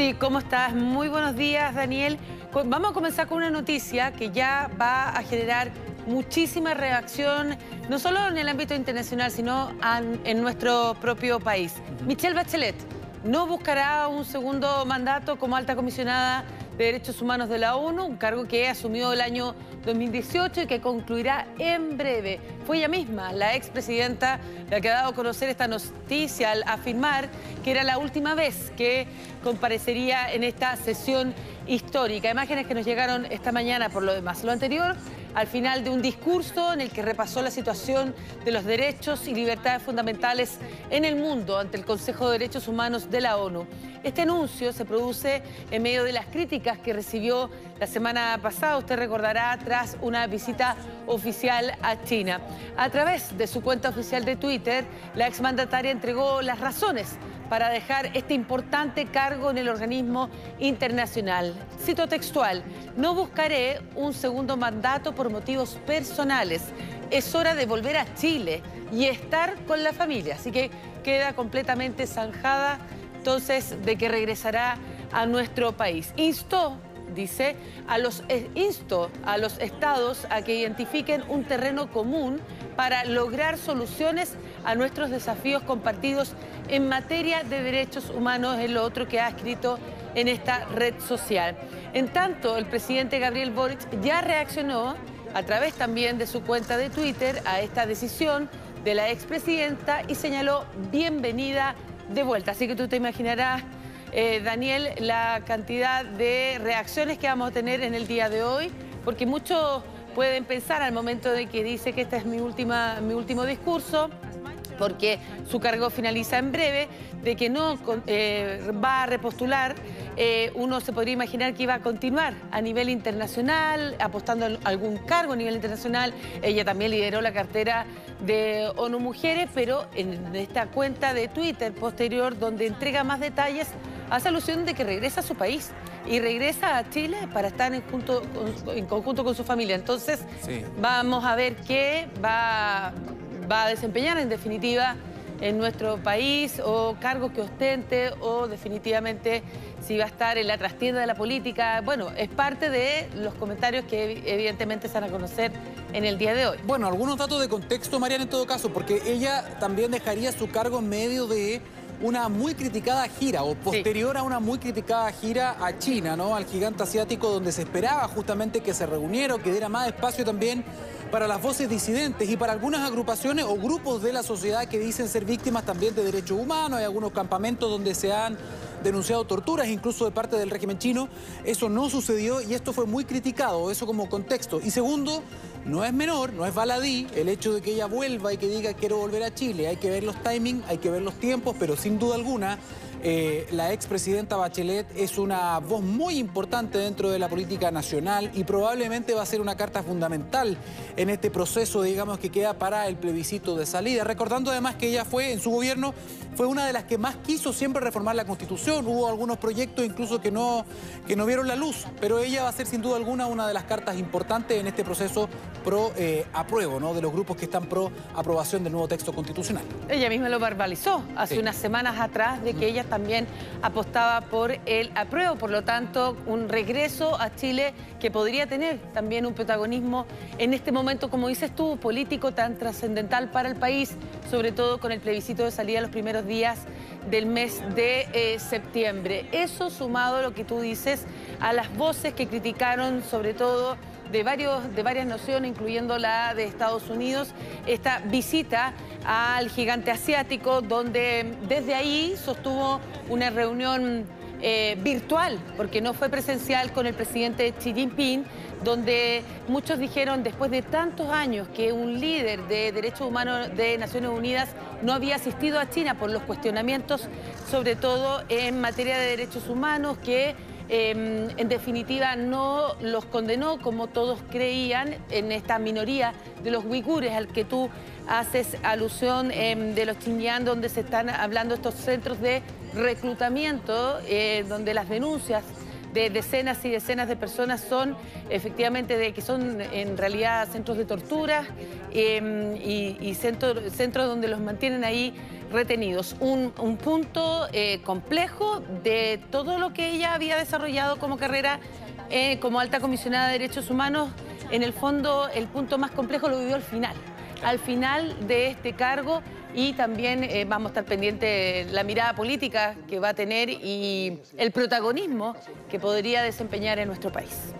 Sí, ¿cómo estás? Muy buenos días, Daniel. Vamos a comenzar con una noticia que ya va a generar muchísima reacción, no solo en el ámbito internacional, sino en nuestro propio país. Michelle Bachelet no buscará un segundo mandato como alta comisionada de Derechos Humanos de la ONU, un cargo que asumió el año 2018 y que concluirá en breve. Fue ella misma, la expresidenta, la que ha dado a conocer esta noticia al afirmar que era la última vez que comparecería en esta sesión histórica. Imágenes que nos llegaron esta mañana por lo demás. Lo anterior al final de un discurso en el que repasó la situación de los derechos y libertades fundamentales en el mundo ante el Consejo de Derechos Humanos de la ONU. Este anuncio se produce en medio de las críticas que recibió la semana pasada, usted recordará, tras una visita oficial a China. A través de su cuenta oficial de Twitter, la exmandataria entregó las razones para dejar este importante cargo en el organismo internacional. Cito textual, no buscaré un segundo mandato por motivos personales. Es hora de volver a Chile y estar con la familia. Así que queda completamente zanjada entonces de que regresará a nuestro país. Instó dice, a los, eh, a los estados a que identifiquen un terreno común para lograr soluciones a nuestros desafíos compartidos en materia de derechos humanos, es lo otro que ha escrito en esta red social. En tanto, el presidente Gabriel Boric ya reaccionó a través también de su cuenta de Twitter a esta decisión de la expresidenta y señaló bienvenida de vuelta. Así que tú te imaginarás eh, Daniel, la cantidad de reacciones que vamos a tener en el día de hoy, porque muchos pueden pensar al momento de que dice que este es mi, última, mi último discurso, porque su cargo finaliza en breve, de que no eh, va a repostular, eh, uno se podría imaginar que iba a continuar a nivel internacional, apostando a algún cargo a nivel internacional. Ella también lideró la cartera de ONU Mujeres, pero en esta cuenta de Twitter posterior, donde entrega más detalles, hace alusión de que regresa a su país y regresa a Chile para estar en, conjunto con su familia. Entonces, vamos a ver qué va, va a desempeñar en definitiva en nuestro país o cargos que ostente o definitivamente si va a estar en la trastienda de la política. Bueno, es parte de los comentarios que evidentemente se van a conocer en el día de hoy. Bueno, algunos datos de contexto, Mariana, en todo caso, porque ella también dejaría su cargo en medio de una muy criticada gira o posterior a una muy criticada gira a China, ¿no? Al gigante asiático donde se esperaba justamente que se reuniera o que diera más espacio también para las voces disidentes y para algunas agrupaciones o grupos de la sociedad que dicen ser víctimas también de derechos humanos. Hay algunos campamentos donde se han denunciado torturas incluso de parte del régimen chino. Eso no sucedió y esto fue muy criticado, eso como contexto. Y segundo, no es menor, no es baladí el hecho de que ella vuelva y que diga quiero volver a Chile. Hay que ver los timings, hay que ver los tiempos, pero sin duda alguna eh, la expresidenta Bachelet es una voz muy importante dentro de la política nacional y probablemente va a ser una carta fundamental en este proceso, digamos, que queda para el plebiscito de salida. Recordando además que ella fue, en su gobierno, fue una de las que más quiso siempre reformar la Constitución. Hubo algunos proyectos incluso que no, que no vieron la luz, pero ella va a ser sin duda alguna una de las cartas importantes en este proceso pro eh, apruebo, ¿no? De los grupos que están pro aprobación del nuevo texto constitucional. Ella misma lo verbalizó hace unas semanas atrás de que ella también apostaba por el apruebo, por lo tanto, un regreso a Chile que podría tener también un protagonismo en este momento, como dices tú, político tan trascendental para el país, sobre todo con el plebiscito de salida los primeros días del mes de eh, septiembre. Eso sumado a lo que tú dices, a las voces que criticaron sobre todo de, varios, de varias naciones, incluyendo la de Estados Unidos, esta visita al gigante asiático, donde desde ahí sostuvo una reunión eh, virtual, porque no fue presencial con el presidente Xi Jinping, donde muchos dijeron después de tantos años que un líder de derechos humanos de Naciones Unidas no había asistido a China por los cuestionamientos, sobre todo en materia de derechos humanos, que Em, en definitiva no los condenó como todos creían en esta minoría de los uigures al que tú haces alusión em, de los Xinjiang donde se están hablando estos centros de reclutamiento, eh, donde las denuncias de decenas y decenas de personas son efectivamente de que son en realidad centros de tortura em, y, centros donde los mantienen ahí retenidos. Un, punto eh, complejo de todo lo que ella había desarrollado como carrera eh, como alta comisionada de derechos humanos. En el fondo, el punto más complejo lo vivió al final. Al final de este cargo y también eh, vamos a estar pendientes la mirada política que va a tener y el protagonismo que podría desempeñar en nuestro país.